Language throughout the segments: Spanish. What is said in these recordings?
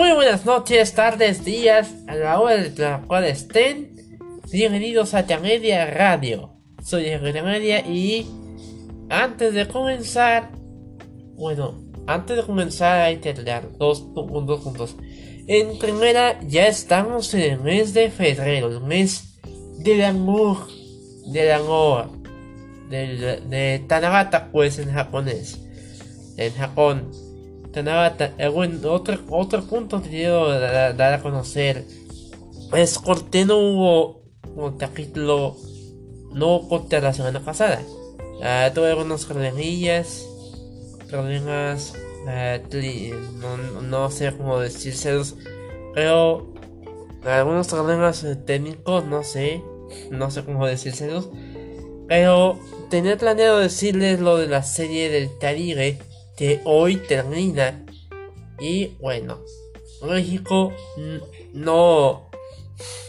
Muy buenas noches, tardes, días, a la hora de la cual estén. Bienvenidos a Media Radio. Soy Media y antes de comenzar, bueno, antes de comenzar hay que dos, puntos. En primera, ya estamos en el mes de febrero, el mes del amor, del amor, de, de Tanagata, pues en japonés, en Japón. Bueno, otro, otro punto que quiero dar, a conocer es que no hubo un capítulo, no corté la semana pasada. Uh, tuve algunos problemillas, problemas, uh, no, no, sé cómo decírselos, pero algunos problemas eh, técnicos, no sé, no sé cómo decírselos, pero tenía planeado decirles lo de la serie del Caribe que hoy termina y bueno, México no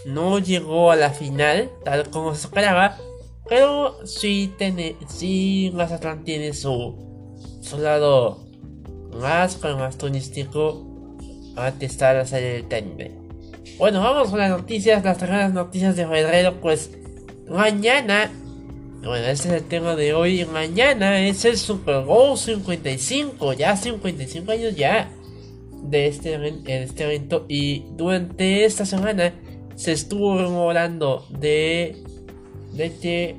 no llegó a la final tal como se esperaba pero sí, tiene, sí Mazatlán tiene su, su lado más, más turístico a testar la serie del Tenbe. Bueno, vamos con las noticias, las tres noticias de febrero. Pues mañana, bueno, ese es el tema de hoy. Mañana es el Super Bowl 55, ya 55 años ya de este, de este evento. Y durante esta semana se estuvo rememorando de de que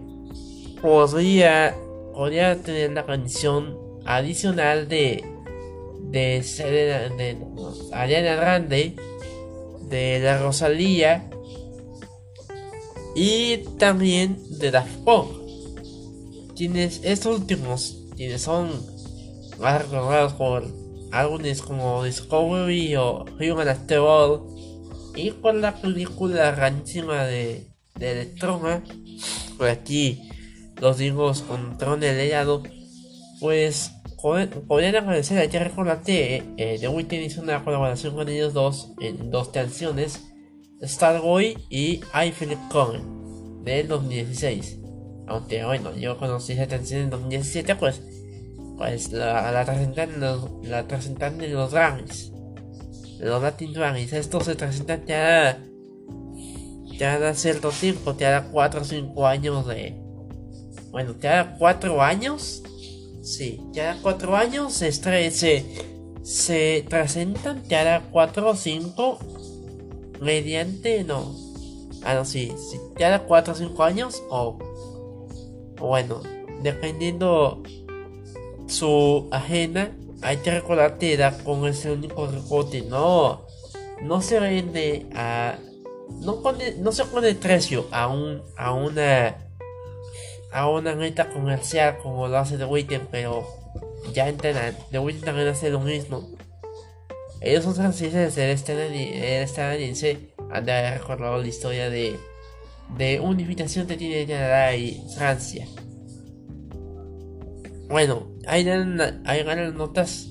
podría, podría tener la canción adicional de de, de Ariana Grande, de la Rosalía y también de Daft Punk. Quienes estos últimos, quienes son más recordados por álbumes como Discovery o Human After All y con la película rarísima de, de Electrona por aquí los dimos con Tron el helado, pues podrían agradecer a Jerry Colate eh, The Weeknd hizo una colaboración con ellos dos en dos canciones, Starboy y I Feel It del 2016. Aunque bueno, yo conocí esa canción en 2017, pues, pues la, la presentan los, la presentan en los Grammys, los Latin Grammys. Esto se presentan ya ya da cierto tiempo, te da 4 o 5 años de... Bueno, te da 4 años. Sí, te da 4 años, se, se, se presentan, te da 4 o 5 mediante... No. Ah, no, sí, sí te da 4 o 5 años o... Bueno, dependiendo su ajena, hay que recordar que da con ese único recorte. No, no se vende a no, pone, no se pone precio a, un, a una a una meta comercial como lo hace The Witten, pero ya entiendan, The Witten también hace lo mismo. Ellos son franceses, el estadounidense han de haber recordado la historia de, de unificación que tiene Canadá y Francia. Bueno, hay ganan notas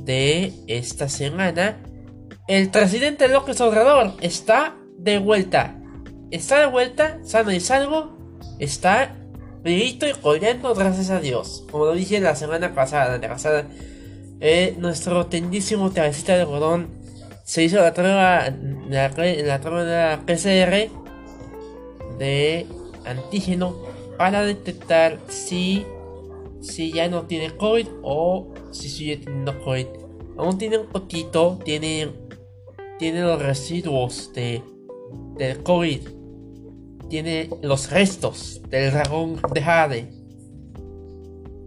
de esta semana. El presidente López Obrador está de vuelta. Está de vuelta, sano y salvo. Está vivito y corriendo, gracias a Dios. Como lo dije la semana pasada, la pasada, eh, nuestro tendísimo cabecita de algodón se hizo la prueba, la, la prueba de la PCR de antígeno para detectar si, si ya no tiene COVID o si sigue teniendo COVID. Aún tiene un poquito, tiene, tiene los residuos de del COVID tiene los restos del dragón de Jade.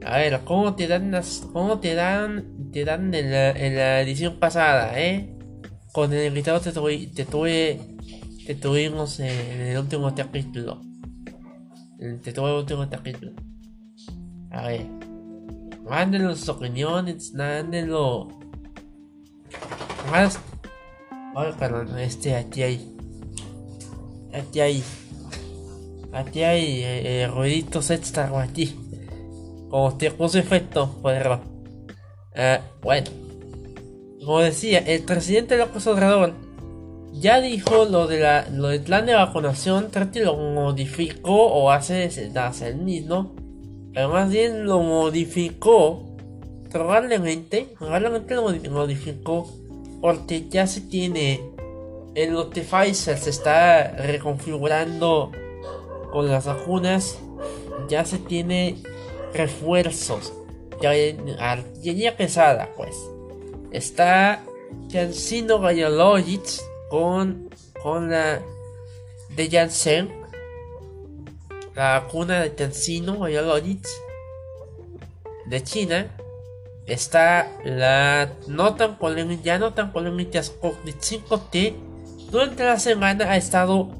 A ver, ¿cómo te dan las, cómo te dan, te dan en la, edición pasada, eh? Con el invitado te, te, tuve, te tuvimos en el último capítulo. Te tuve el último capítulo. A ver. Mándenlo sus opiniones, mándenlo. Más. Ay, perdón, este aquí hay aquí hay aquí hay eh, ruiditos extra aquí como te puse efecto por eh, bueno como decía el presidente López Obrador ya dijo lo de la lo del plan de vacunación que lo modificó o hace, hace el mismo pero más bien lo modificó probablemente probablemente lo modificó porque ya se tiene el lote Pfizer se está reconfigurando con las vacunas ya se tiene refuerzos ya artillería pesada pues. Está Cancino Biologics con con la de Janssen la vacuna de Cancino Biologics de China. Está la no tan polémica, ya no tan polémica Sputnik 5T durante la semana ha estado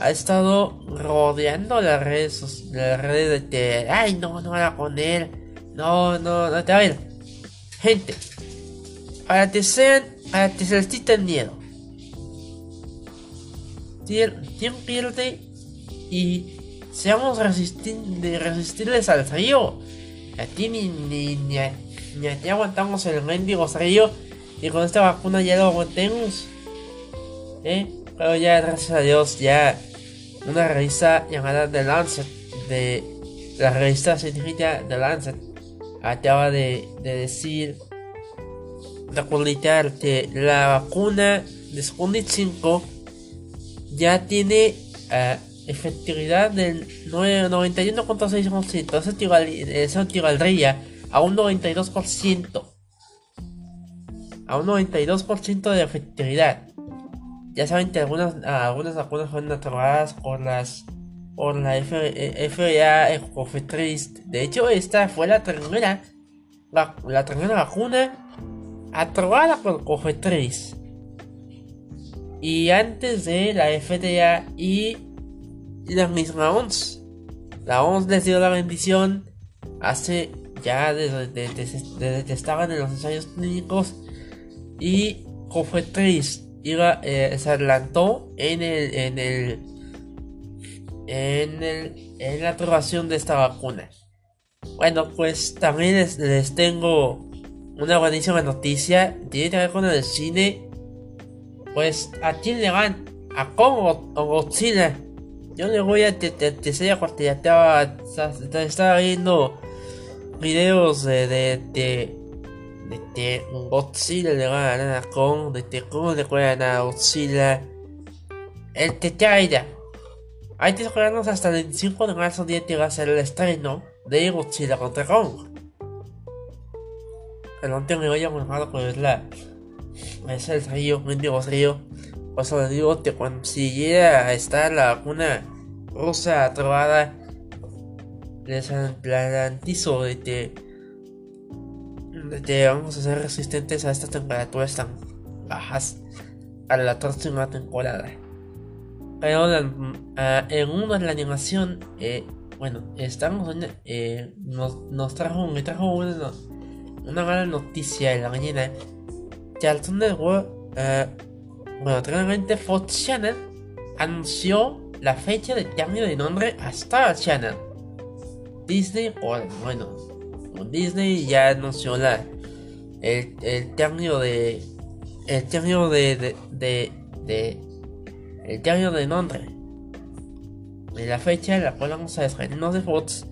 ha estado rodeando las redes las redes de ay no no era con él no no no a ver gente para que sean para que se les quite miedo tienen pierde y seamos resistirles al frío a ti ni, ni, ni, aguantamos el mendigo frío y con esta vacuna ya lo aguantemos. ¿Eh? Pero ya, gracias a Dios, ya una revista llamada The Lancet, de la revista científica The Lancet, acaba de, de decir, de publicar que la vacuna de Sputnik 5 ya tiene uh, efectividad del 91.6%. Eso equivaldría a un 92%. A un 92% de efectividad. Ya saben que algunas, algunas vacunas fueron aprobadas por las por la FDA Ecofetrist. De hecho, esta fue la primera la, la primera vacuna aprobada por Cofetriz. Y antes de la FDA y la misma OMS. La OMS les dio la bendición hace ya desde, que estaban en los ensayos clínicos y Cofetriz iba, eh, se adelantó en el, en el en el en la aprobación de esta vacuna. Bueno, pues también les, tengo una buenísima noticia. Tiene que ver con el cine. Pues a quién le van a Kong o Godzilla. Yo le voy a te, te, te, porque ya estaba, estaba viendo videos de, de, de, de, Godzilla le van a con de, de cómo le juegan a Godzilla. El Techaira. Hay que esperarnos hasta el 25 de marzo, día que va a ser el estreno de Godzilla contra Kong. El antes me voy a mojado pues la. Es el río, mendigo río. Pues le digo que cuando si llega a estar la vacuna rusa aprobada les garantizo de que, de vamos a ser resistentes a estas temperaturas tan bajas a la próxima temporada. Pero ah, en una la animación, eh, bueno, estamos eh, nos, nos, trajo, me trajo una, una mala noticia en la mañana. Que al Network, uh, bueno, realmente Fox Channel anunció la fecha de cambio de nombre a Star Channel. Disney, bueno, Disney ya anunció la, el, el cambio de. El cambio de. de, de, de el cambio de nombre. De la fecha en la cual vamos a despedirnos de Fox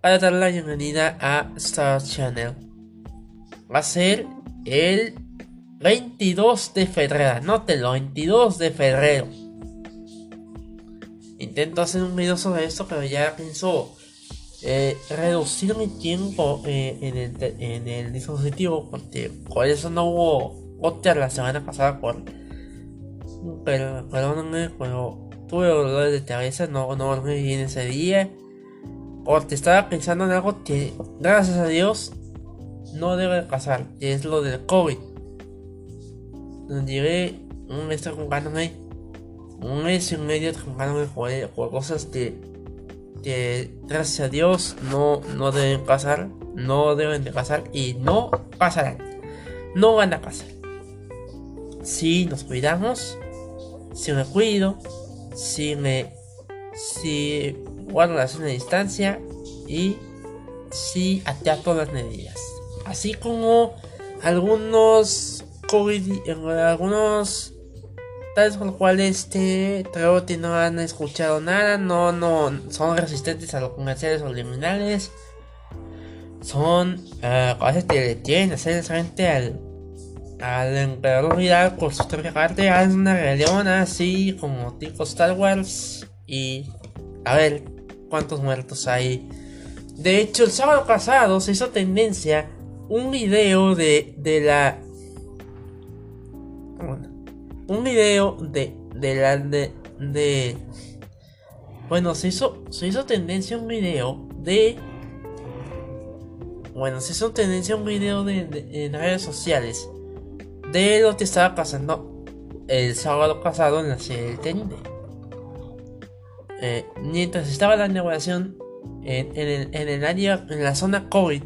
para dar la bienvenida a Star Channel. Va a ser el 22 de febrero. Anótelo, 22 de febrero. Intento hacer un video sobre esto, pero ya pienso eh, reducir mi tiempo eh, en, el, dispositivo porque por eso no hubo otra la semana pasada por pero perdóname pero tuve dolores de cabeza no no dormí bien ese día porque estaba pensando en algo que gracias a Dios no debe pasar que es lo del COVID llevé un mes jugándome un mes y medio jugándome por cosas que que gracias a Dios no, no deben pasar, no deben de pasar y no pasarán. No van a pasar. Si nos cuidamos, si me cuido, si me si guardo la de distancia y si acato las medidas. Así como algunos COVID, algunos tales por cual este que no han escuchado nada, no, no, son resistentes a los comerciales subliminales, son uh, cosas que le tienen hacer frente al, al emperador Vidal por su traficante a una rebelión así como tipo Star Wars y a ver cuántos muertos hay. De hecho, el sábado pasado se hizo tendencia un video de, de la... Un video de, de la... De, de, bueno, se hizo, se hizo tendencia un video de... Bueno, se hizo tendencia un video de, en redes sociales de lo que estaba pasando el sábado pasado en la serie del TND. Eh, mientras estaba la negociación en, el, en, el, área, en la zona COVID,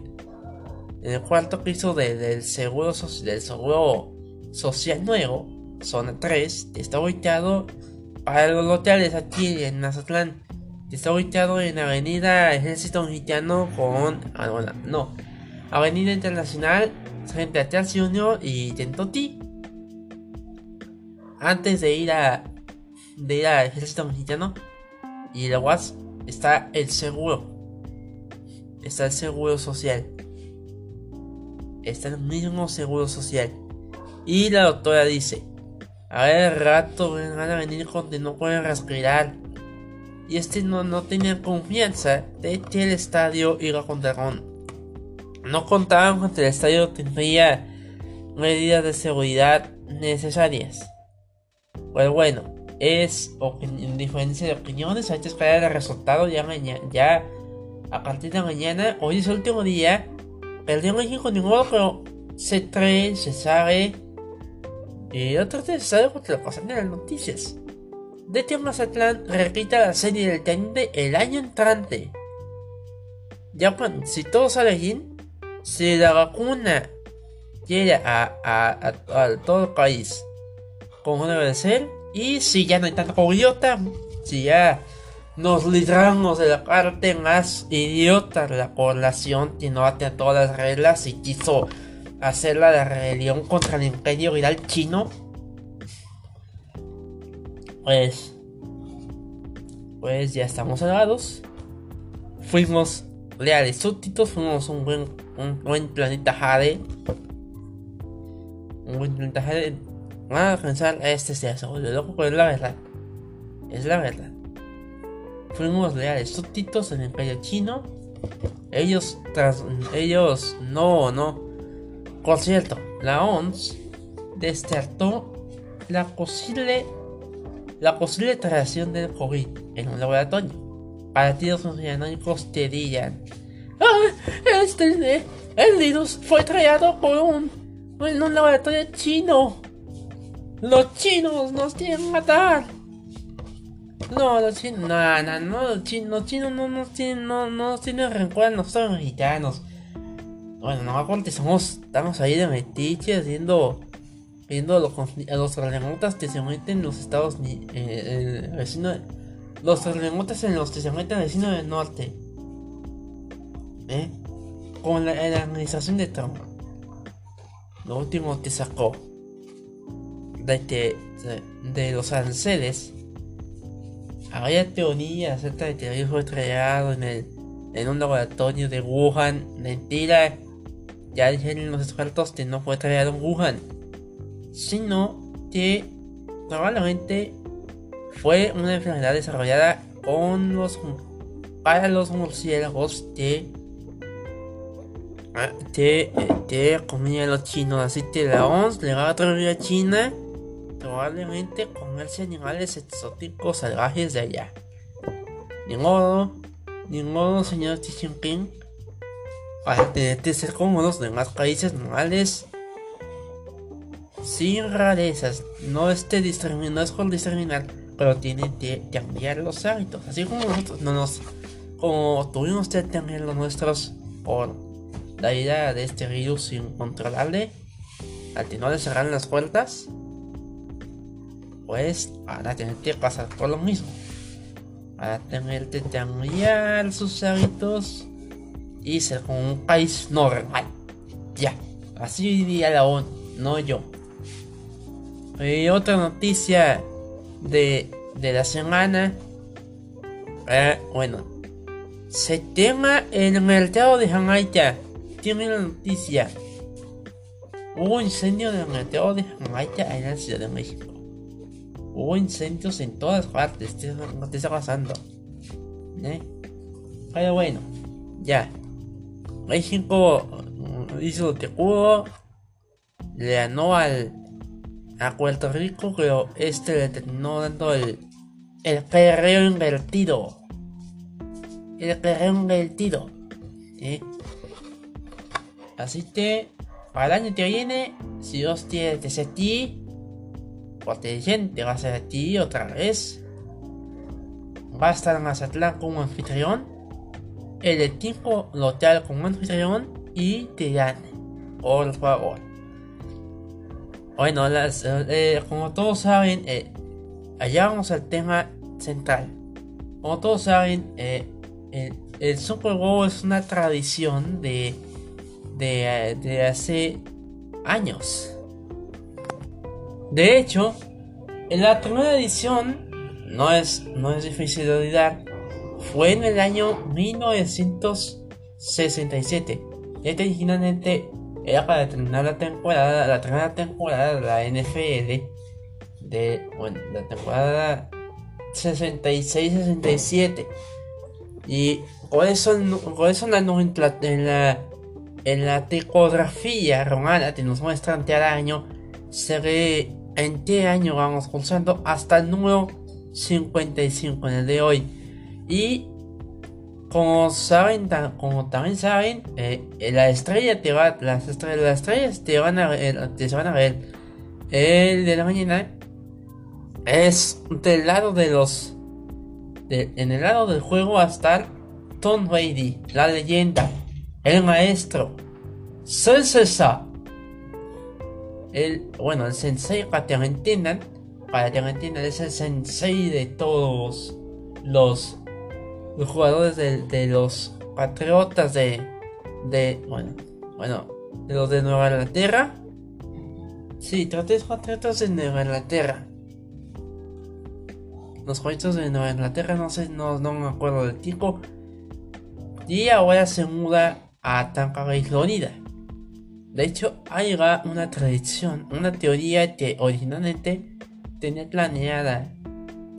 en el cuarto piso del, seguro, del seguro social nuevo, zona 3, está ubicado para los hoteles aquí en Mazatlán. Está ubicado en Avenida Ejército Mexicano con. Ah, no. Avenida Internacional frente a Junior y Tentoti. Antes de ir a. de ir al Ejército Mexicano. Y luego está el seguro. Está el seguro social. Está el mismo seguro social. Y la doctora dice. A ver, rato van a venir cuando no pueden respirar. Y este no, no tenía confianza de que el estadio iba con dragón. No contaban con que el estadio tendría medidas de seguridad necesarias. Pues bueno, es en diferencia de opiniones. Hay que esperar el resultado ya mañana. Ya a partir de mañana. Hoy es el último día. Perdió México ninguno, pero se cree, se sabe y otro sabe porque lo pasan en las noticias. De que Mazatlán repita la serie del Teniente el año entrante. Ya bueno, si todo sale bien, si la vacuna llega a, a, todo el país como debe ser, y si ya no hay tanta idiota, si ya nos libramos de la parte más idiota de la población que no ate a todas las reglas y quiso hacer la rebelión contra el imperio viral chino, pues, pues ya estamos salvados. Fuimos leales súbditos, fuimos un buen, un buen planeta Jade. Un buen planeta Jade. Van a pensar, este se volvió loco, pero es la verdad. Es la verdad. Fuimos leales súbditos en el imperio chino. Ellos, tras, ellos, no, no por cierto, la OMS descartó la posible, la posible tracción del COVID en un laboratorio. Partidos funcionarios te dirían: ah, este, el virus fue creado por un, en un laboratorio chino. Los chinos nos quieren matar. No, los chinos, no, no, no, los chinos, chinos no nos tienen, no, no nos tienen rencor a nosotros mexicanos. Bueno, no aguante, somos, estamos ahí de metiche haciendo, viendo los, a los terremotos que se meten en los estados, eh, el vecino, los terremotos en los que se meten el vecino del norte. ¿Eh? Con la, la administración de Trump. Lo último que sacó de que de, los aranceles había teorías acerca de que el fue creado en el en un laboratorio de Wuhan. Mentira ya dijeron los expertos que no fue traído en Wuhan, sino que probablemente fue una enfermedad desarrollada con los para los murciélagos que que, que comían los chinos. Así que la OMS le va a traer a China probablemente comerse animales exóticos salvajes de allá. Ni modo, ni modo, señor Xi Jinping para tener que ser como los demás países normales sin rarezas. No, este no es por discriminar, pero tienen que cambiar los hábitos. Así como nosotros no nos. Como tuvimos que cambiar los nuestros por la idea de este virus incontrolable, al que no le cerraron las puertas, pues van a tener que pasar por lo mismo. Van a tener que cambiar sus hábitos y ser como un país normal. Ya, así diría la ONU, no yo. Y otra noticia de, de la semana. Eh, bueno, se tema el mercado de Jamaica. Tiene la noticia. hubo incendio del meteoro de Jamaica en la Ciudad de México. Hubo incendios en todas partes, ¿qué está pasando? ¿Eh? Pero bueno, ya. México hizo lo que pudo, le ganó al a Puerto Rico, pero este le terminó dando el, el perreo invertido. El perreo invertido. Así que, para el año que viene, si Dios tiene que ser ti, inteligente va a ser ti otra vez. Va a estar Mazatlán como anfitrión. El equipo local como anfitrión y te gane. Por favor. Bueno, eh, como todos saben, eh, allá vamos al tema central. Como todos saben, eh, el, Super Bowl es una tradición de, de, de hace años. De hecho, en la primera edición, no es, no es difícil de olvidar, fue en el año 1967. Este originalmente era para terminar la temporada, la tercera temporada de la NFL, de, bueno, la temporada 66-67. Y eso, por eso en la, en la, en la tipografía romana que nos muestran cada año, se ve en qué año vamos pulsando hasta el número 55 en el de hoy. Y como saben, como también saben, eh, la estrella te va, las estrellas, las estrellas te van a te van a ver. El de la mañana es del lado de los, en el lado del juego va a estar Tom Brady, la leyenda, el maestro, César el, bueno, el sensei, para que me entiendan, para que me entiendan, es el sensei de todos los, los jugadores de, los patriotas de, de, bueno, bueno, de los de Nueva Inglaterra. Sí, tres patriotas de Nueva Inglaterra. Los jugadores de Nueva Inglaterra, no sé, no, no me acuerdo del tipo. Y ahora se muda a Tampa Bay, Florida. De hecho, hay una tradición, una teoría que originalmente tenía planeada,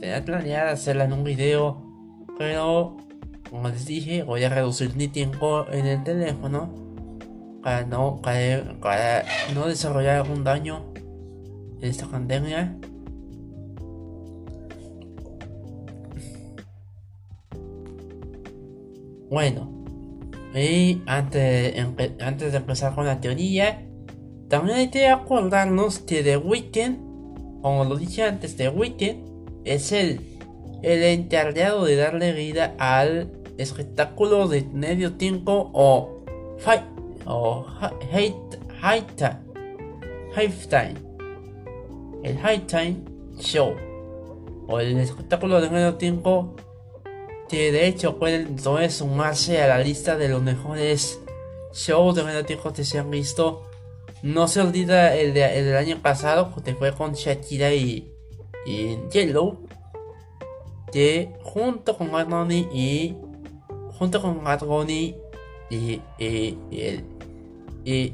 tenía planeada hacerla en un video, pero como les dije, voy a reducir mi tiempo en el teléfono para no caer, para no desarrollar algún daño en esta pandemia. Bueno, y antes, antes de empezar con la teoría, también hay que acordarnos que The Weeknd, como lo dije antes, The Weeknd es el, el encargado de darle vida al espectáculo de medio tiempo o fight o hate, time el high time show. O el espectáculo de medio tiempo que de hecho pueden sumarse a la lista de los mejores shows de medio tiempo que se han visto. No se olvida el, del año pasado, que fue con Shakira y, y Yellow, que junto con Bad y junto con Bad y, y, y, y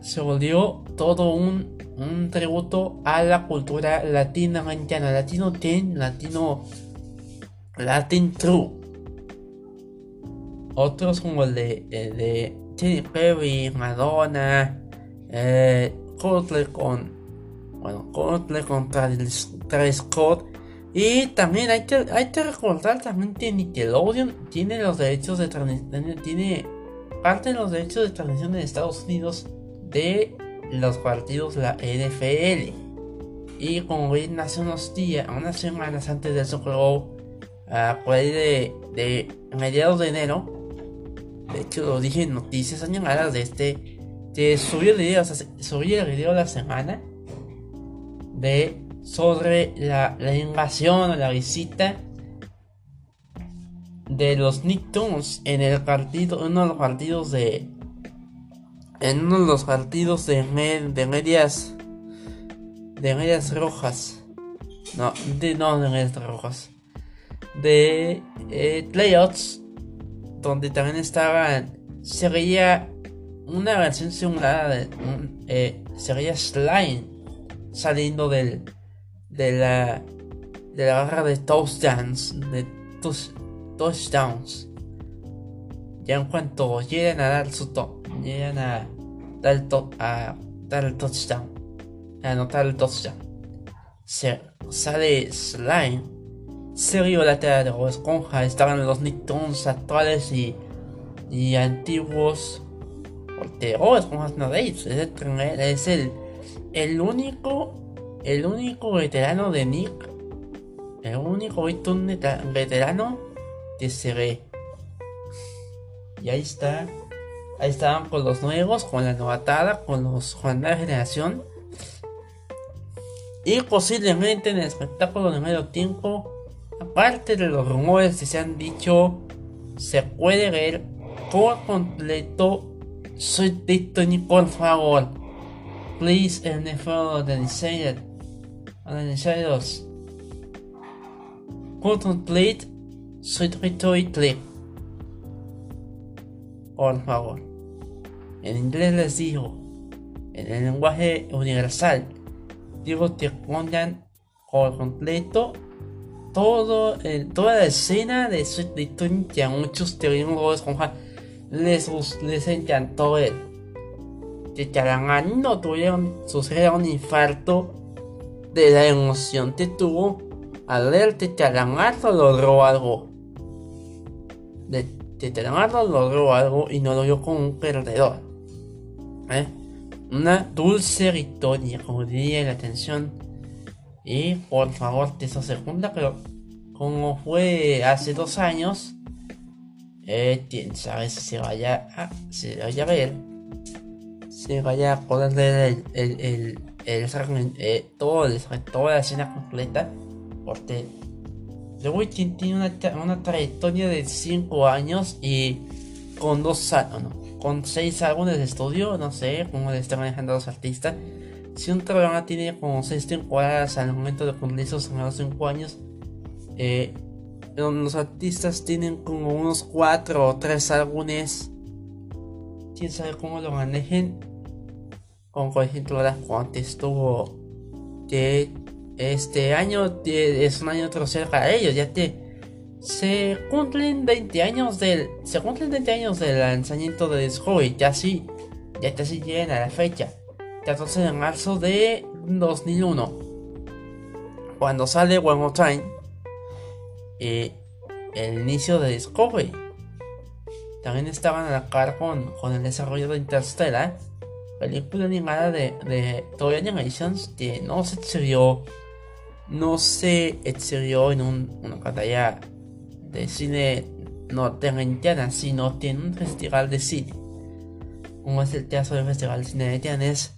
se volvió todo un, un tributo a la cultura latinoamericana, latino ten, latino Latin True. Otros como el de, de Katy Perry, Madonna, eh, con, bueno, Coldplay con Travis, Scott. Y también hay que, hay que recordar también que Nickelodeon tiene los derechos de transmisión, tiene parte de los derechos de transmisión en Estados Unidos de los partidos de la NFL. Y como ven, hace unos días, unas semanas antes del Super Bowl, a por ahí de, de mediados de enero, de hecho lo dije en noticias señaladas de este, que subió el video, subió el video la semana de sobre la, la invasión o la visita de los Nicktoons en el partido, uno de los partidos de en uno de los partidos de, de medias de medias rojas. No de no de medias rojas. De eh, playoffs, donde también estaban, se veía una versión simulada de eh, sería Slime saliendo del de la de la barra de touchdowns de touchdowns ya en cuanto lleguen a dar su top llegan a dar el, a dar el touchdown a anotar el touchdown se sale Slime serio lateral de Bob Esponja estaban los Nicktoons actuales y, y antiguos porque Bob Esponja no de ellos es el, el único el único veterano de Nick, el único veterano se ve. Y ahí está, ahí estaban con los nuevos, con la novatada, con los con la generación. Y posiblemente en el espectáculo de medio tiempo, aparte de los rumores que se han dicho, se puede ver por completo Soy Tony, por favor. Please, NFL, the Analizados. Contemplate clip. Por favor. En inglés les digo, en el lenguaje universal, digo que pongan por completo todo el, toda la escena de Sweet que a muchos teólogos les, les encantó él. Que cada no tuvieron, sucedió un infarto de la emoción que tuvo al ver que Calamardo logró algo. De que Calamardo logró algo y no lo vio como un perdedor. ¿Eh? Una dulce victoria, como diría la atención. Y por favor, que eso se pero como fue hace dos años, eh, quién sabe si se vaya a, se vaya a ver, se vaya a poder ver el el, eh, todo toda la escena completa. Porque The Witch tiene una, una, trayectoria de 5 años y con dos no, con 6 álbumes de estudio, no sé cómo le están manejando a los artistas. Si un programa tiene como 6 temporadas al momento de cumplir esos 5 años, eh, los artistas tienen como unos 4 o 3 álbumes. Quién sabe cómo lo manejen con cuando estuvo que este año es un año tercero para ellos ya que se cumplen 20 años del se cumplen 20 años del lanzamiento de Discovery ya sí ya casi llegan a la fecha 14 de marzo de 2001 cuando sale One More Time y el inicio de Discovery. También estaban a la par con, con el desarrollo de Interstellar película animada de, de Toy Animations que no se exhibió, no se exhibió en un, una pantalla de cine norteamericana, sino tiene un festival de cine, como es el Teatro del Festival de Cine de Tianes,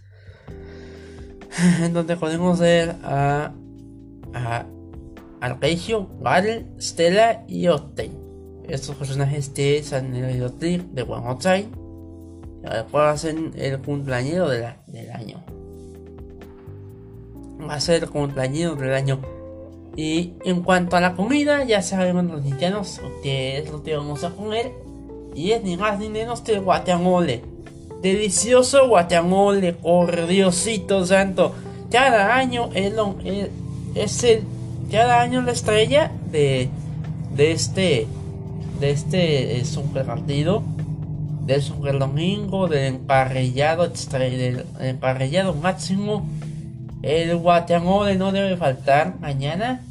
en donde podemos ver a, a Arpeggio, Gal, Stella y Otten. Estos personajes de San el de One More Después va a ser el cumpleaños del año. Va a ser el cumpleaños del año. Y en cuanto a la comida, ya sabemos los niños que es lo que vamos a comer. Y es ni más ni menos que el guacamole. Delicioso guacamole, por Diosito santo. Cada año es, es el, cada año la estrella de, de este, de este es un partido del super domingo, del emparrillado, del emparrillado máximo. El guacamole no debe faltar mañana.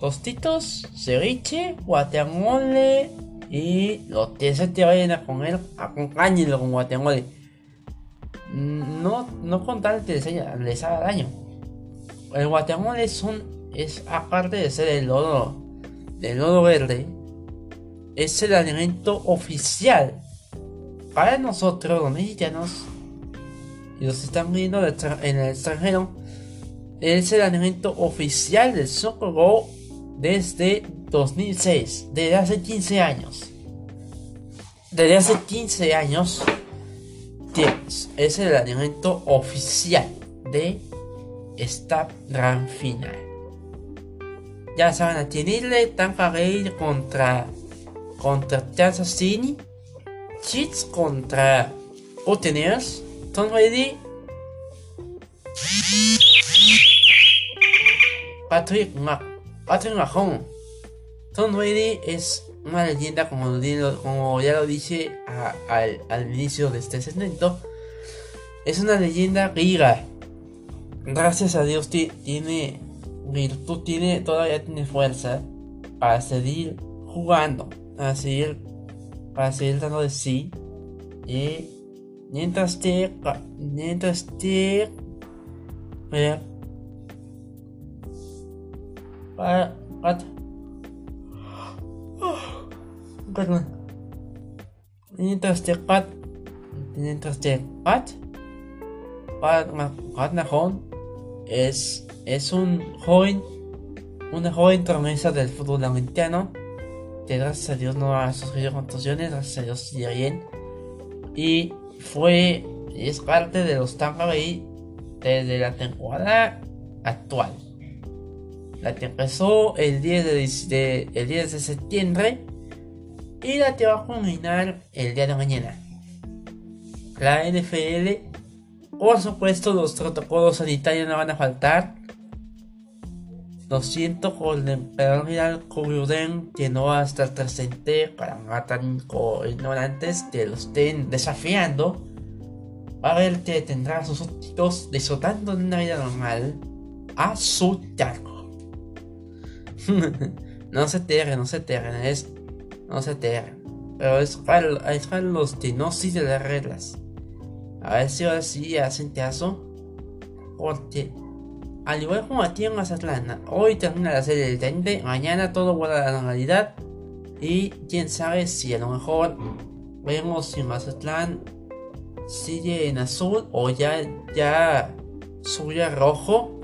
Tostitos, ceviche, guacamole y los que te vayan a comer, acompáñenlo con guacamole. No, no con tal que les, haga daño. El guacamole son, es aparte de ser el lodo, del lodo verde, es el alimento oficial para nosotros los mexicanos y los están viendo en el extranjero. Es el alimento oficial del Soccer Go desde 2006, desde hace 15 años. Desde hace 15 años es el alimento oficial de esta gran final. Ya saben, a Tampa Bay contra contra Kansas City. Chiefs contra Buccaneers. Tom Brady. Patrick, Ma Patrick Mahomes. Tom Brady es una leyenda, como, como ya lo dije al, al, inicio de este segmento. Es una leyenda griega. Gracias a Dios tiene virtud, tiene, todavía tiene fuerza para seguir jugando, para seguir, para seguir dando de sí. Y mientras te, mientras te, para, para, perdón, mientras te, mientras te, Pat es, es un joven, una joven promesa del fútbol americano que gracias a Dios no ha sufrido contusiones, gracias a Dios sigue bien. Y fue, es parte de los Tampa Bay desde la temporada actual. La que empezó el 10 de, el 10 de septiembre y la que va a culminar el día de mañana. La NFL, por supuesto, los protocolos sanitarios no van a faltar. Lo siento con el emperador Vidal que no va a estar presente para matar ignorantes que lo estén desafiando. Va a ver que tendrá sus súbditos disfrutando de una vida normal a su cargo. no se terren, no se terren, es. No se terren. Pero es para los que no siguen las reglas. A ver si ahora sí hacen caso. Porque al igual como aquí en Mazatlán, hoy termina la serie del 30, mañana todo vuelve a la normalidad. Y quién sabe si a lo mejor vemos si Mazatlán sigue en azul o ya, ya sube a rojo.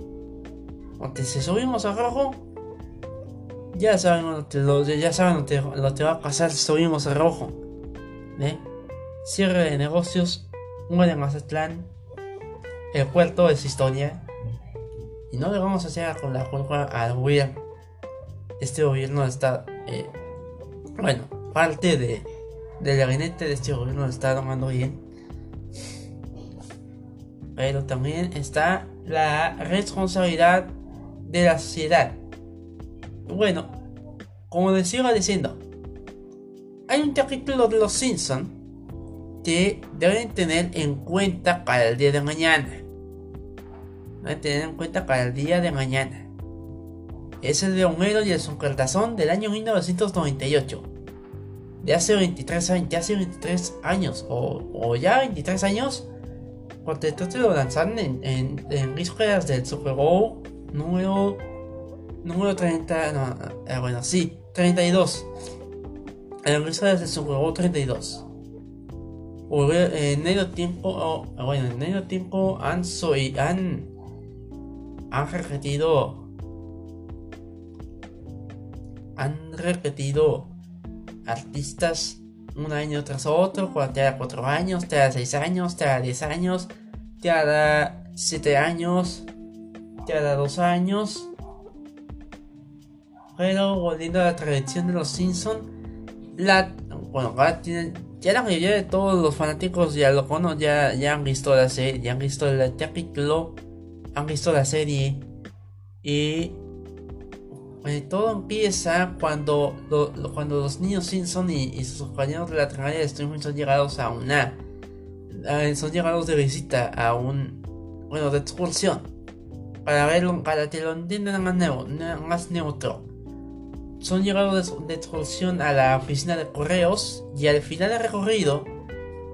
Porque si subimos a rojo, ya saben lo, ya saben lo, que, lo que va a pasar si subimos a rojo. Cierre de negocios, de Mazatlán, el puerto es historia. Y no le vamos a hacer con la culpa al gobierno. Este gobierno está, eh, bueno, parte de, del gabinete de este gobierno está tomando bien. Pero también está la responsabilidad de la sociedad. Bueno, como les iba diciendo, hay un capítulo de Los Simpsons que deben tener en cuenta para el día de mañana a tener en cuenta para el día de mañana. Es el de Homero y el Soncartazón del año 1998. De hace 23 años, hace 23 años, o, ya 23 años, porque entonces lo lanzaron en, en, en del Super Bowl número, número 30, no, eh, bueno, sí, 32. En vísperas del Super Bowl 32 en medio tiempo, bueno, en medio tiempo han, soy, han han repetido han repetido artistas un año tras otro, cada 4 años, cada 6 años, cada 10 años, cada 7 años, cada 2 años. Pero volviendo a la tradición de los Simpsons, la bueno, ya la mayoría de todos los fanáticos ya lo conocen, ya, ya han visto la serie, ya han visto el capítulo han visto la serie y todo empieza cuando, cuando los niños Simpson y, sus compañeros de la tragedia de streaming son llegados a una son llegados de visita a un bueno de excursión para verlo para que lo entiendan más, más neutro. Son llegados de, de, excursión a la oficina de correos y al final del recorrido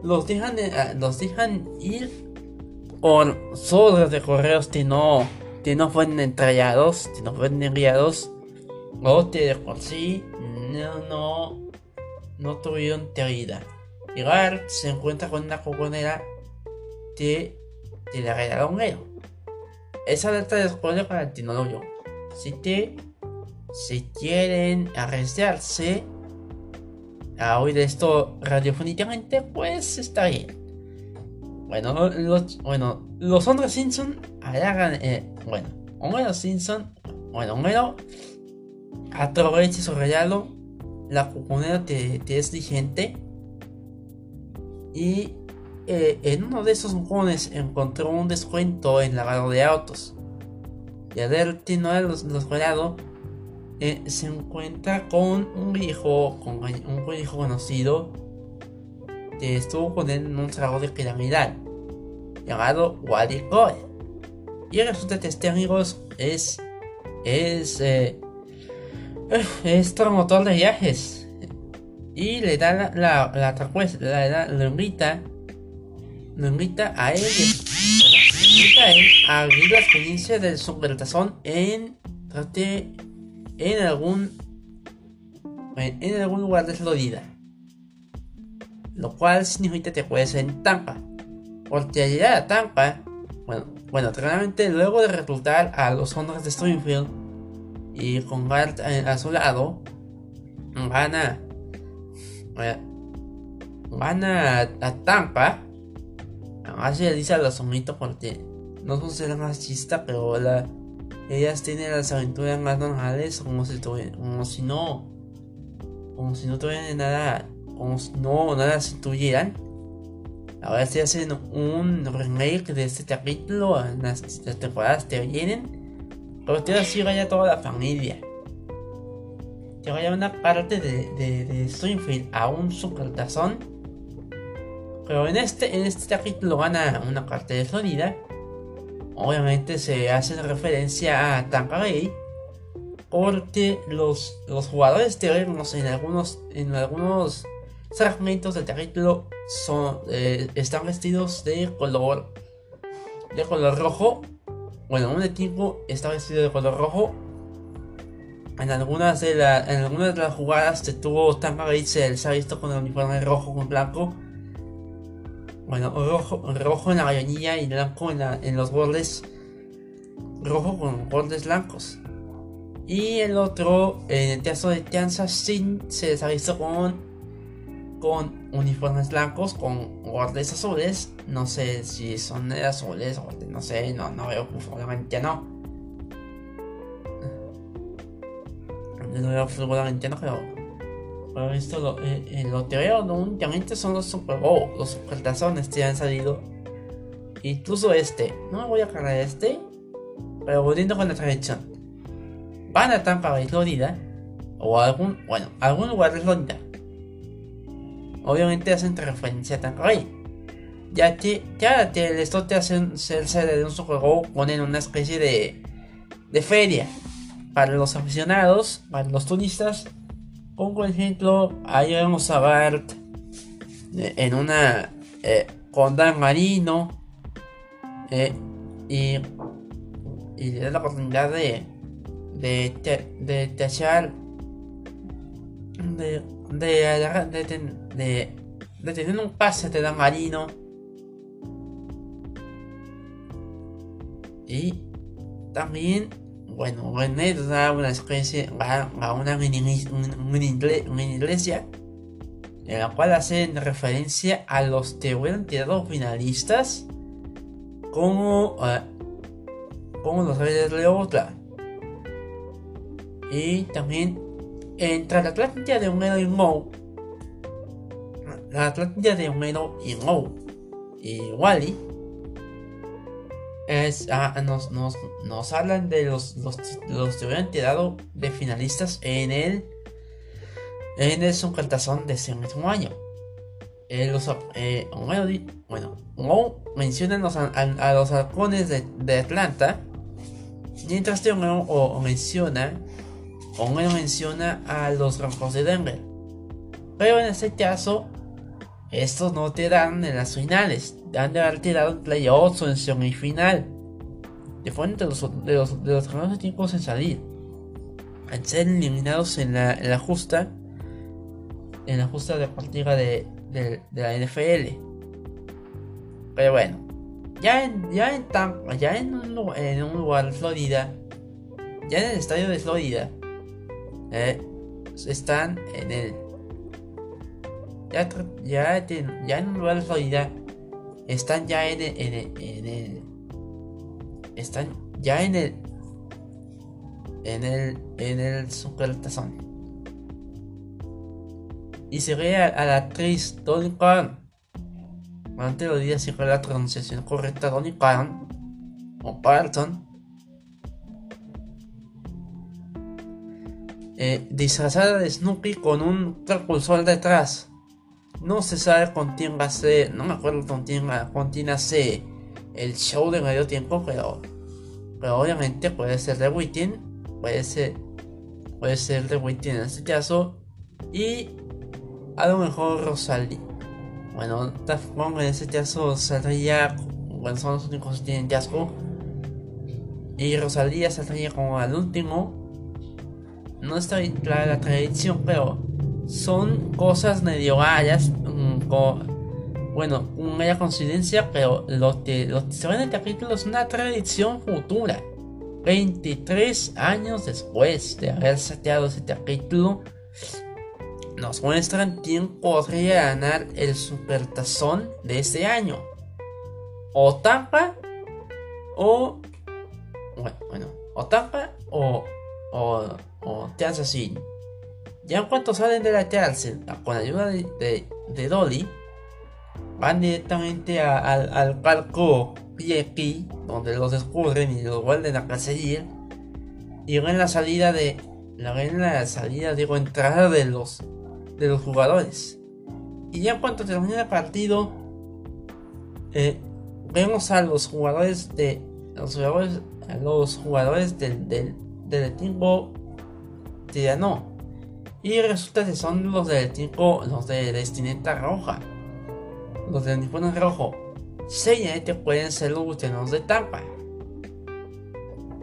los dejan, los dejan ir por sobres de correos que no, que no fueron entregados, que no fueron enviados, o que de por sí no, no, no tuvieron teoría. Igual se encuentra con una coconera que, que le regaló un héroe. Esa letra de spoiler para el no lo que, si quieren arriesgarse a oír esto radiofónicamente, pues está bien. Bueno, los, bueno, los hombres Simpson hagan, eh, bueno, Homero Simpson, bueno, Homero aprovecha su regalo, la cuponera te, es vigente Y eh, en uno de esos mojones encontró un descuento en lavado de autos. Y al no los, los eh, se encuentra con un hijo, con un hijo conocido que estuvo con él en un trabajo de piramidal llamado Wally Coy. Y resulta que este amigos es es eh, es promotor de viajes y le da la la, la, la, la, lo invita lo invita a él lo invita a él a vivir la experiencia del supertazón en en algún en algún lugar de Florida lo cual significa que ser en Tampa. Porque al llegar a Tampa bueno bueno realmente luego de reclutar a los hombres de Springfield y con Bart a, su lado van a van a, Tampa así le dice a los porque no son ser machistas pero la ellas tienen las aventuras más normales como si, como si no como si no tuvieran nada no nada se tuvieran ahora se hacen un remake de este capítulo en las, temporadas que vienen. Pero te así vaya toda la familia. Que vaya una parte de, de, de a un supertazón. Pero en este en este capítulo gana una parte de Florida. Obviamente se hace referencia a Tanqueray porque los, los jugadores terrenos en algunos en algunos fragmentos del capítulo son eh, están vestidos de color de color rojo bueno un equipo está vestido de color rojo en algunas de, la, en algunas de las jugadas que tuvo Tanqueray se, se ha visto con el uniforme rojo con blanco bueno, rojo, rojo en la mayoría y blanco en, en los bordes. Rojo con bordes blancos. Y el otro, en el caso de Tianza Sin, se desavizó con, con uniformes blancos, con bordes azules. No sé si son de azules o no sé, no, no veo, obviamente no. No veo obviamente no, pero por visto lo, eh, eh, lo que veo únicamente son los Super Bowl, los supertazones que han salido. Incluso este. No me voy a cargar este. Pero volviendo con la tradición. Van a Tampa Bay, Florida. O algún, bueno, algún lugar de Florida. Obviamente hacen referencia a Bay. Ya que cada que esto te hacen ser de un Bowl, ponen una especie de, de feria. Para los aficionados, para los turistas por ejemplo, ahí vemos a Bart eh, en una eh, con Dan Marino eh, y, y le da la oportunidad de de de de de, de, de, de, tener un pase de Dan Marino y también bueno, René da una especie, a una mini, iglesia en la cual hacen referencia a los que hubieran tirado finalistas como, uh, como los Reyes de Leotla. Y también entre la de Homero y la Atlántida de Homero y Moe y Wally es, ah, nos, nos, nos, hablan de los, los, los que hubieran tirado de finalistas en el en el Cartazón de ese mismo año. Eh, los, eh, bueno, no mencionan los, a, los halcones de, de, Atlanta, mientras que o, o menciona o menciona a los rojos de Denver. Pero en este caso, estos no te dan en las finales, han de haber tirado en playoffs o en semifinal. De fuente de los, de los, de los primeros equipos en salir. Al ser eliminados en la, en la justa, en la justa de, de, de la NFL. Pero bueno, ya en, ya en, ya en, un, en un lugar Florida, ya en el estadio de Florida, eh, están en el ya, ya, ya en un lugar de están ya en el, en el, están ya en el en el en el supertazón y se ve a, la actriz Tony Khan Antes lo diría siempre la pronunciación correcta, Donny Parton o Parton. Eh, disfrazada de Snoopy con un propulsor detrás. No se sabe con quién va a ser, no me acuerdo con quién, con quién hace el show de medio tiempo, pero, pero obviamente puede ser de Wittin, puede ser, puede ser de Wittin en este caso, y a lo mejor Rosalie. Bueno, Daft en este caso saldría, bueno, son los únicos que tienen casco, y Rosalía saldría como al último. No está bien clara la tradición, pero son cosas medio varias. Mm, bueno, una coincidencia, pero lo que, se ve en el capítulo es una tradición futura. 23 años después de haber saqueado ese capítulo, nos muestran quién podría ganar el supertazón de este año. O Tampa o. Bueno, o Tampa o. o. o Assassin. Ya en cuanto salen de la cárcel con ayuda de, de, Dolly, van directamente al, al barco VIP, donde los descubren y los vuelven a perseguir. Y ven la salida de. La ven la salida, digo, entrada de los de los jugadores. Y ya en cuanto termina el partido, eh, vemos a los jugadores de los jugadores, a los jugadores del, del, del equipo tirano y resulta que son los del tipo, los de destineta roja. Los del uniforme rojo. que pueden ser los butenos de Tampa.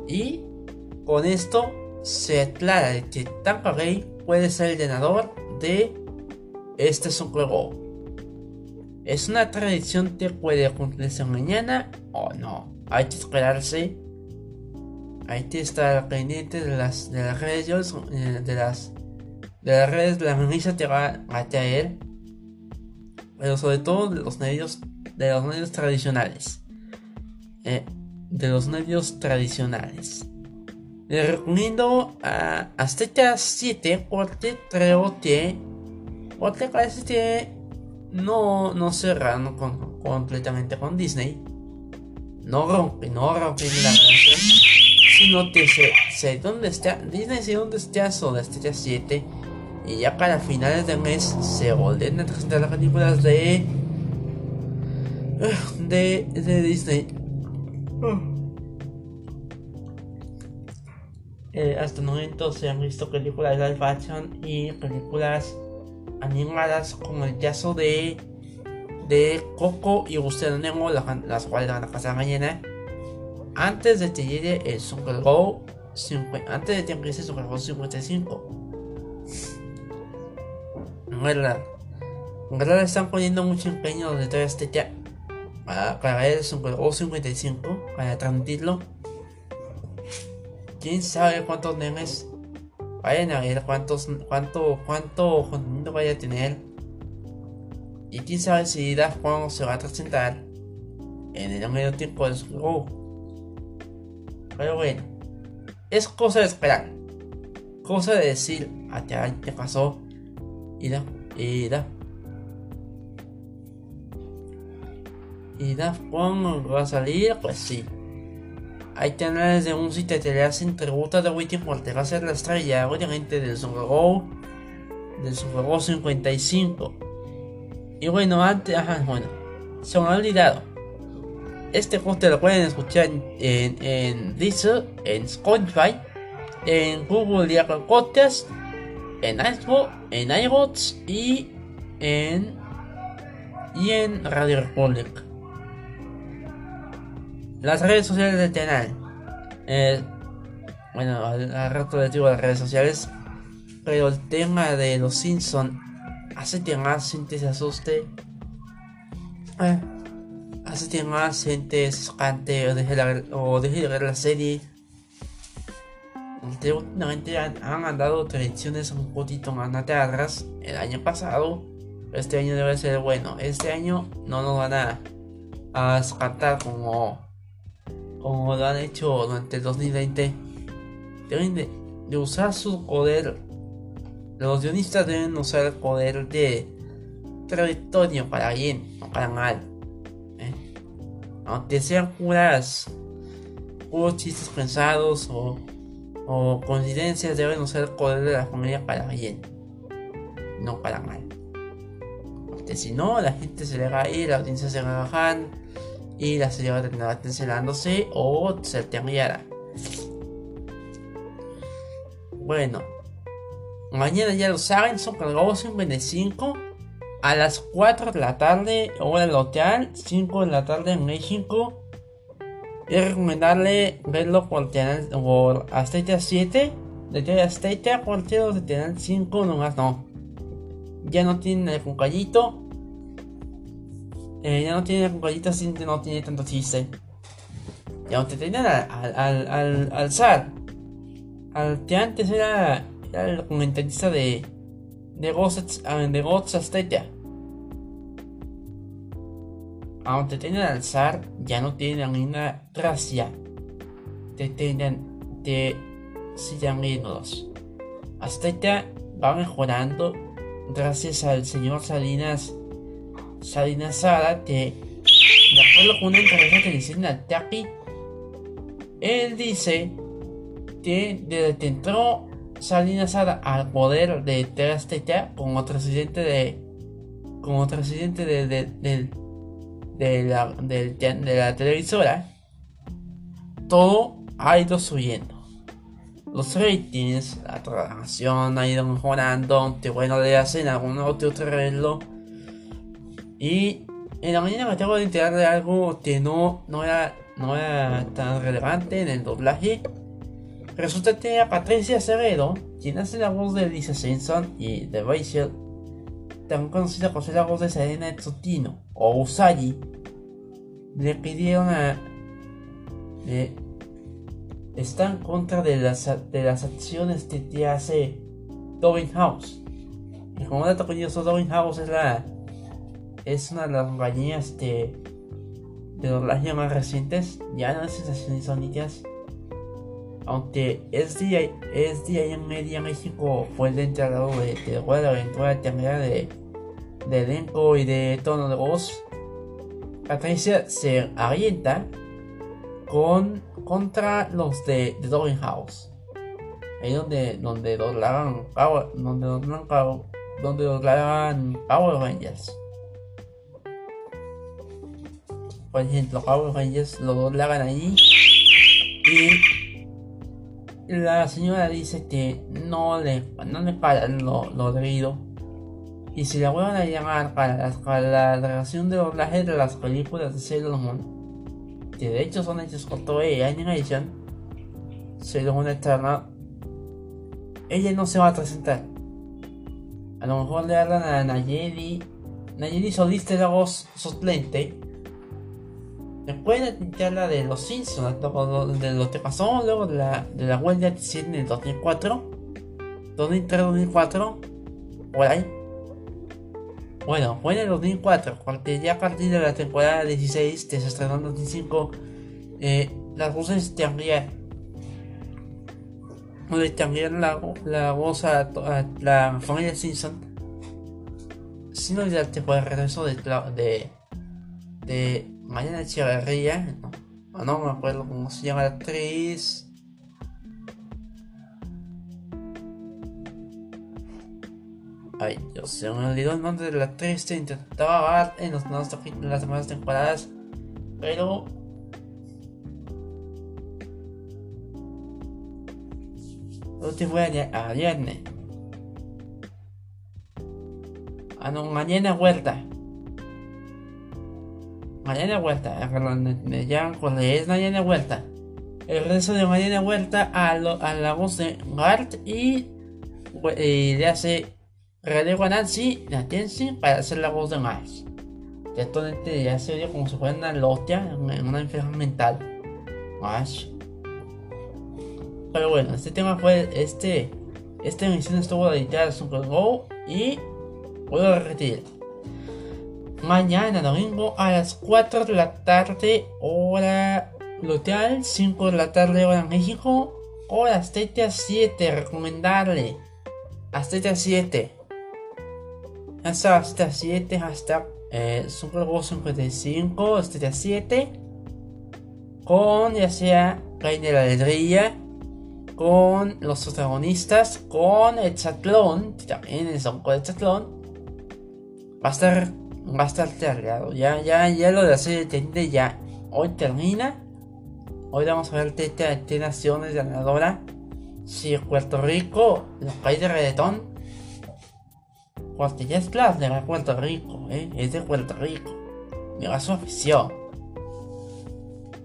Y con esto se aclara que Tampa Bay puede ser el ganador de este juego. Es una tradición que puede cumplirse mañana o no. Hay que esperarse. Hay que estar pendiente de las, de las redes eh, de las de las redes la noticia te va a traer, pero sobre todo de los medios, de los medios tradicionales. Eh, de los medios tradicionales. Les recomiendo a Azteca 7 porque creo que, porque parece que no, no cerraron con, completamente con Disney. No rompe, no rompe la relación, sino que se, sé dónde está, Disney sé dónde está de Azteca 7 y ya para finales de mes se vuelven a presentar las películas de. de, de Disney. Eh, hasta el momento se han visto películas de live action y películas animadas como el caso de de Coco y Gustavo Nemo, las, cuales van a pasar mañana. Antes de que llegue el Super Bowl antes de que empiece el Super Bowl 55 verdad. En verdad están poniendo mucho empeño de este ya para, para el Super Bowl 55, para transmitirlo. Quién sabe cuántos memes vayan a ver, cuántos, cuánto, cuánto contenido vaya a tener. Y quién sabe si Daft Punk se va a presentar en el medio tiempo del Super Bowl. Pero bueno, es cosa de esperar. Cosa de decir, a qué pasó y da, y da. Y da va a salir, pues sí. Hay canales de música que le hacen tributo de Whitney porque va a ser la estrella, obviamente, del Super Bowl, del Super Bowl 55. Y bueno, antes, ajá, bueno, se me ha olvidado. Este te lo pueden escuchar en, en Deezer, en Spotify, en Google y Apple en iPhone, en iBots y en y en Radio Republic. Las redes sociales del canal. Eh, bueno, al, rato les digo las redes sociales. Pero el tema de los Simpsons hace que más gente se asuste. Eh, hace que más gente se cante o deje, o deje de ver la serie últimamente han, han dado tradiciones un poquito más atrás el año pasado. Este año debe ser bueno. Este año no nos van a, a como, como lo han hecho durante el 2020. Deben de, usar su poder. Los guionistas deben usar el poder de trayectoria para bien, no para mal. aunque sean puras, puros chistes pensados o, o coincidencias, deben usar poder de la familia para bien, no para mal. Porque si no, la gente se le va a ir, la audiencia se va a bajar y la serie va a terminar cancelándose o se terminará. Bueno, mañana ya lo saben, son cargados 55 a las 4 de la tarde, hora local, 5 de la tarde en México. Y recomendarle verlo por canal por Azteca 7, de Azteca, por de canal 5 nomás no. Ya no tiene el concallito. Eh, ya no tiene el concallito, así que no tiene tanto chiste. Y aunque tenían al, al, al, al, zar, al que antes era, era el comentarista de de Ghosts, de Ghosts Azteca aunque tienen al zar, ya no tienen ninguna gracia. Te tienen de siguen ídolos. Azteca va mejorando gracias al señor Salinas Salinas Sara que de acuerdo con una entrevista que le hicieron al Taki él dice que desde que entró Salinas Sara al poder de Azteca como presidente de como presidente de, de, de de la, de, la televisora, todo ha ido subiendo. Los ratings, la programación ha ido mejorando, que bueno le hacen algún otro arreglo. Y en la mañana me tengo de enterar de algo que no, no, era, no era tan relevante en el doblaje. Resulta que a Patricia Acevedo, quien hace la voz de Lisa Simpson y de Rachel, tan conocida por ser la voz de Serena Tsutino o Usagi, le pidieron a. está en contra de las, de las acciones que te hace Dobin House. Y como dato curioso, Dobin House es la. Es una de las compañías de, de doblaje más recientes. Ya no es sensaciones sonidas. Aunque SDI, en Media México fue el encargado de, de, de la aventura de, de elenco y de tono de voz Patricia se avienta con, contra los de, de House. Ahí donde, donde doblaban Power, donde doblaban donde Power Rangers. Por ejemplo, Power Rangers lo doblaban ahí. Y la señora dice que no le, no le pagan lo, lo debido y si la vuelven a llamar para la, grabación de doblaje de las películas de Sailor Moon, que de hecho son hechas por Toei Animation, Sailor Moon Eterna, ella no se va a presentar. A lo mejor le hablan a Nayeli, Nayeli soliste la voz suplente. Pueden la de los Simpsons, de lo que pasó luego de la, de la huelga de en el 2004, 2003-2004, por ahí. Bueno, fue en el 2004, porque ya a partir de la temporada 16 de se estrenó en 2005, eh, las voces cambiaron. Le cambiaron la, la voz a, la familia Simpson. Sin olvidarte por el regreso de, de, de Mariana Echeverría, no, no me acuerdo cómo se llama la actriz. Ay, Dios, se me olvidó el nombre de la actriz que intentaba ver en, los, las demás temporadas. Pero. Te voy a Ariadne. Ah, no, mañana vuelta. Mañana vuelta. Me llaman cuando es mañana vuelta. El resto de mañana vuelta a, la voz de Gart y, y le hace a Nancy y a para hacer la voz de Miles. Y actualmente ya se oye como si fuera una lotia, una enfermedad mental. Miles. Pero bueno, este tema fue este. Esta emisión estuvo dedicada a Super Go y puedo repetir. Mañana domingo a las 4 de la tarde, hora local, 5 de la tarde, hora México, hora Azteca 7, recomendarle. Azteca 7 hasta, hasta 7, hasta eh, Super Bowl 55, hasta 7. con ya sea Reina de la Alegría, con los protagonistas, con el chatlón, también es un el chatlón, va a estar, va a estar cargado. Ya, ya, ya lo de hacer el ya hoy termina. Hoy vamos a ver qué naciones ganadora. Si Puerto Rico, los países de reggaetón, porque ya es de Puerto Rico, ¿eh? es de Puerto Rico. Le va su afición.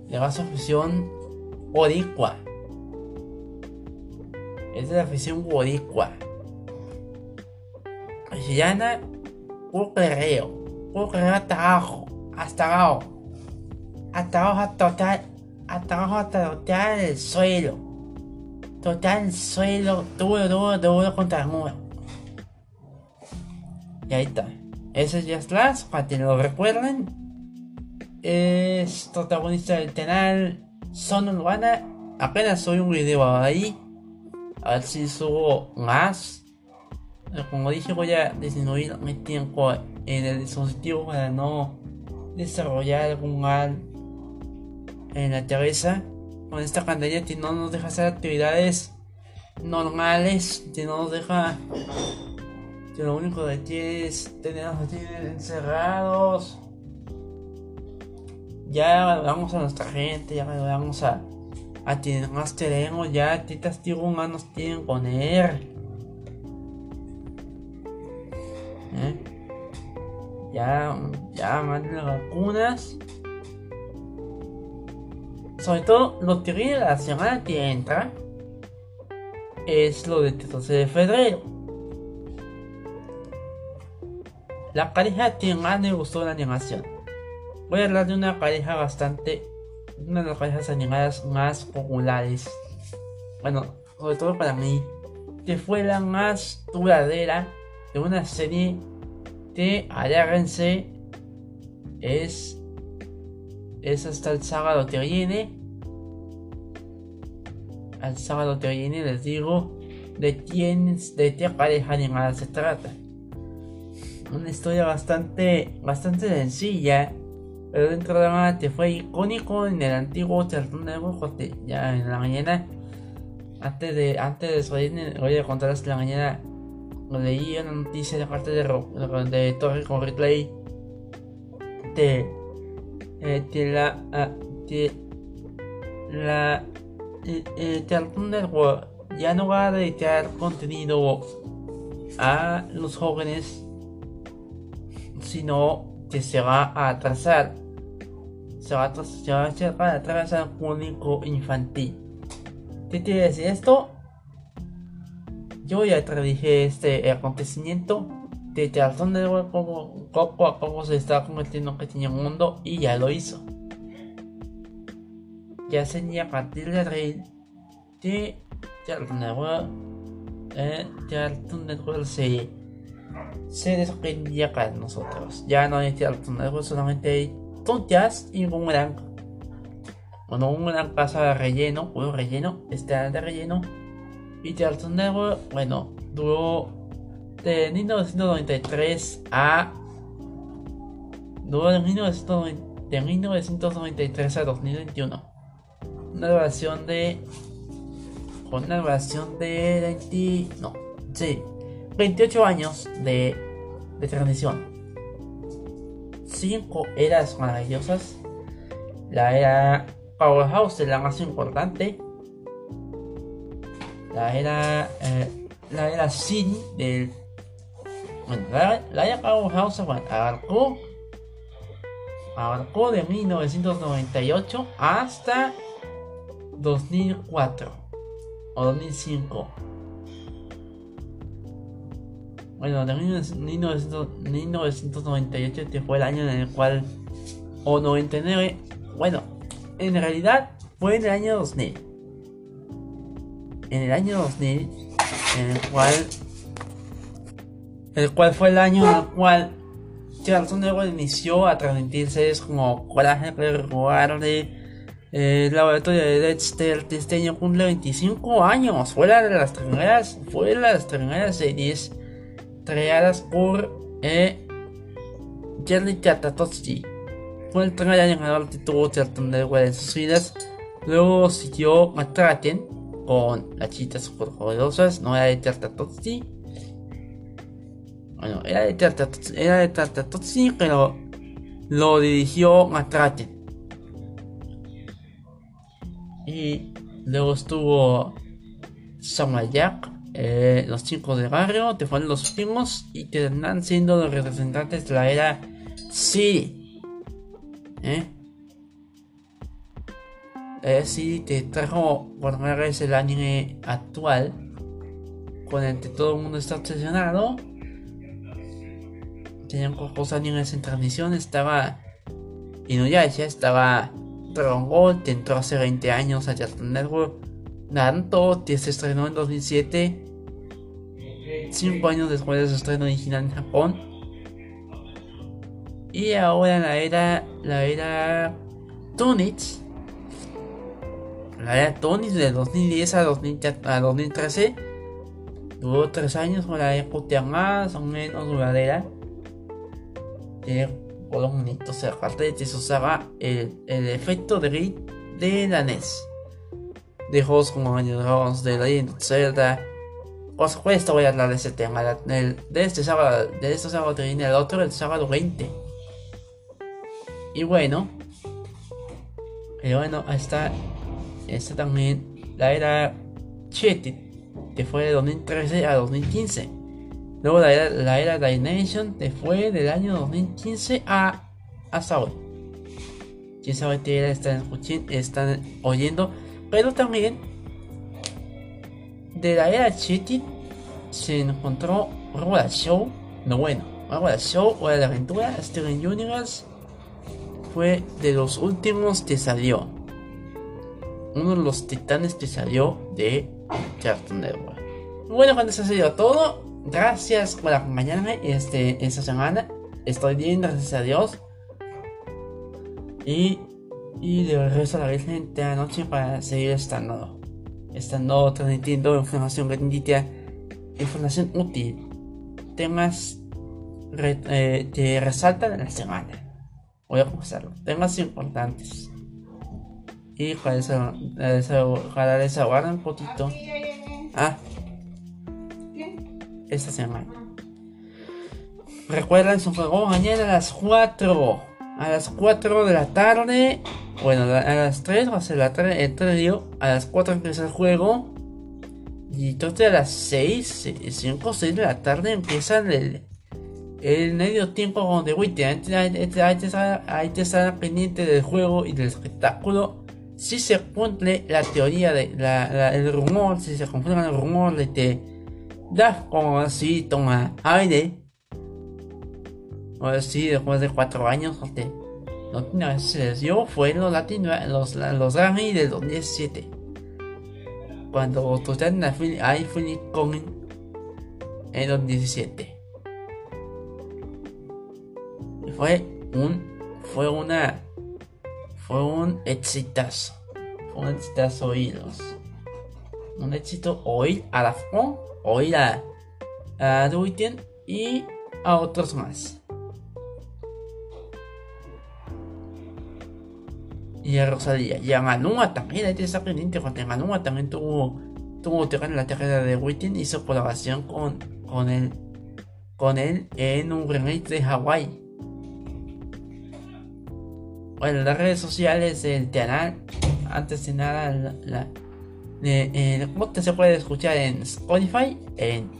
Le va su afición boricua. Es de la afición. Llana, puro perreo. Hasta abajo. Hasta abajo. Hasta abajo total. Hasta abajo hasta total el suelo. Total el suelo. Duro, duro, duro contra el muro. Y ahí está. Ese es Just Last, para que lo recuerden. Es protagonista del canal Son Urbana. Apenas soy un video ahí. A ver si subo más. Como dije, voy a disminuir mi tiempo en el dispositivo para no desarrollar algún mal en la cabeza. Con esta pantalla que no nos deja hacer actividades normales, que no nos deja que lo único de ti es tenernos encerrados. Ya vamos a nuestra gente, ya vamos a, a quienes más queremos, ya qué castigo más nos quieren poner. ¿Eh? Ya, ya manden las vacunas. Sobre todo, lo que viene la semana que entra es lo del 14 de febrero. La pareja que más me gustó la animación. Voy a hablar de una pareja bastante. Una de las parejas animadas más populares. Bueno, sobre todo para mí. Que fue la más duradera de una serie de Agárrense. Es. Es hasta el sábado que viene. Al sábado que viene les digo de quién, de qué pareja animada se trata una historia bastante, bastante sencilla, pero dentro de la te fue icónico en el antiguo Cartoon Network, ya en la mañana, antes de, antes de salir, voy a contarles que la mañana leí una noticia de parte de, de Torre con Replay de, eh, de la, ah, de la, el Cartoon Network ya no va a dedicar contenido a los jóvenes sino que se va a atrasar. Se va a, se va a atrasar público infantil. ¿Qué quiere decir esto? Yo ya dije este acontecimiento de razón de poco, poco a poco se está convirtiendo en pequeño mundo y ya lo hizo. Ya sería a partir de abril de Network, eh, Cartoon Network se se desprendía para nosotros. Ya no hay Network, solamente hay tontas y un gran. Bueno, un gran pasa de relleno, puro relleno, este de relleno. Y Cartoon Network, bueno, duró de 1993 a. Duró de, 1993 a 2021. Una duración de. Con una duración de 20. No, sí, 28 años de, de transmisión. 5 eras maravillosas. La era Powerhouse, la más importante. La era. Eh, la era Sin del. Bueno, la, era Powerhouse abarcó. Abarcó de 1998 hasta 2004 o 2005 bueno, de 1998 este fue el año en el cual, o 99, bueno, en realidad fue en el año 2000. En el año 2000, en el cual, el cual fue el año en el cual Cartoon Network inició a transmitir series como Coraje Reguarde, eh, el laboratorio de Dexter, este año cumple 25 años. Fue la de las primeras, fue la de las primeras series creadas por eh, Jerry Katatowski. fue el primer ganador de todo el de en sus vidas. Luego siguió McCracken con las chicas super poderosas, no era de Tartatotsi. Bueno, era de Tartatotsi, era de pero lo dirigió McCracken. Y luego estuvo Samuel Jack, eh, los chicos de barrio, te fueron los últimos y terminan siendo los representantes de la era Sí. ¿Eh? Eh, sí, te trajo por primera el anime actual, con el que todo el mundo está obsesionado. Tenían pocos animes en transmisión, estaba Inuyasha, estaba Dragon Ball, que entró hace 20 años a Cartoon Network. Naruto, que se estrenó en 2007, 5 años después de su estreno original en Japón. Y ahora la era, la era Tunich, la era Tunich de 2010 a, 2013, duró 3 años con la época más o menos duradera. Tiene color bonito, o aparte se usaba el, el efecto de, de la NES de juegos como Dragons, de Legend Zelda. Por supuesto voy a hablar de ese tema. de este sábado, de este sábado viene el otro, el sábado 20. Y bueno. Y bueno, ahí está. Esta también. La era Cheated. Que fue de 2013 a 2015. Luego la era, la era Nation Que fue del año 2015 a hasta hoy. Quién sabe qué era están, están oyendo pero también de la era Cheated se encontró Roller Show, no bueno, Roller Show o la aventura Steven Universe fue de los últimos que salió. Uno de los titanes que salió de Cartoon Network. Bueno, cuando se ha salido todo, gracias por acompañarme este, esta semana. Estoy bien, gracias a Dios. Y y de regreso a la Virgen de la noche para seguir estando, estando transmitiendo información gratuita, información útil, temas eh, que resaltan en la semana. Voy a comenzarlo, temas importantes. Y para, eso, para desahogar un poquito. Ah, esta semana. Recuerden su juego mañana a las 4. A las 4 de la tarde bueno, a las 3 va a ser la el trío. A las 4 empieza el juego. Y entonces a las 6, 5 o 6 de la tarde empieza el, el medio tiempo con The Witcher. Hay, que estar pendiente del juego y del espectáculo. Si se cumple la teoría de la, el rumor, si se cumple el rumor de que como así toma aire. O así después de 4 años, la última vez se les dio fue los Latin, los, los Grammy del 2017. Cuando tocaron a Philip con en 2017. Y fue un, fue una, fue un exitazo. Fue un exitazo oírlos. Un éxito oír a la oír a, a y a otros más. y a Rosalía. Y a Manua también, hay que pendiente porque Manua también tuvo, tuvo en la carrera de Witten, hizo colaboración con, con él, con él en un remake de Hawaii. Bueno, las redes sociales del canal, antes de nada, la, el podcast se puede escuchar en Spotify, en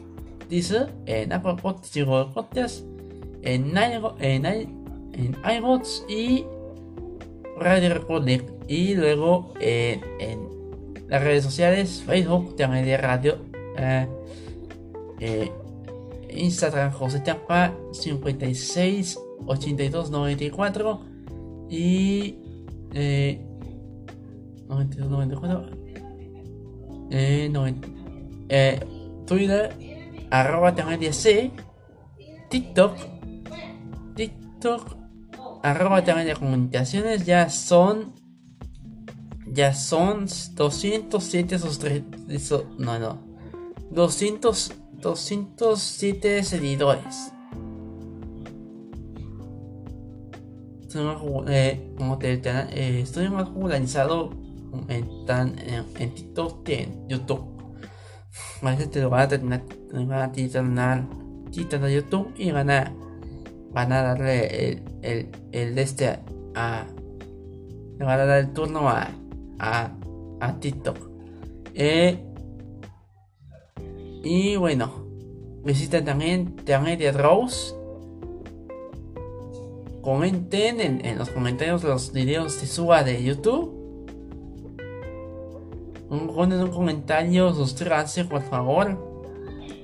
Deezer, en Apple Podcasts, en, en, en iBots y Radio Republic y luego en las redes sociales Facebook de Radio eh, eh, Instagram José Tampa 56 82 94 y eh, 92 94 eh, 90, eh, Twitter arroba C. TikTok TikTok arroba de comunicaciones. Ya son ya son 207 suscriptores no no. 200 207 seguidores eh, como te, eh, estoy más popularizado en, tan, en, TikTok que en YouTube. A veces te lo van a terminar, te van a titular, titular YouTube y van a, van a darle el, el, el este a, le van a dar el turno a, a, a TikTok. Eh, y bueno, visiten también de Rose comenten en, los comentarios los videos de suba de YouTube. Ponen un comentario, suscríbanse por favor.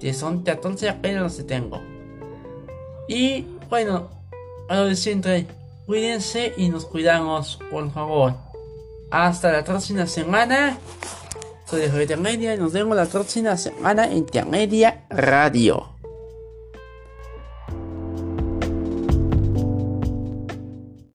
Que son 14 apenas que tengo. Y bueno, a lo de siempre, cuídense y nos cuidamos, por favor. Hasta la próxima semana. Soy de Media y nos vemos la próxima semana en Media Radio.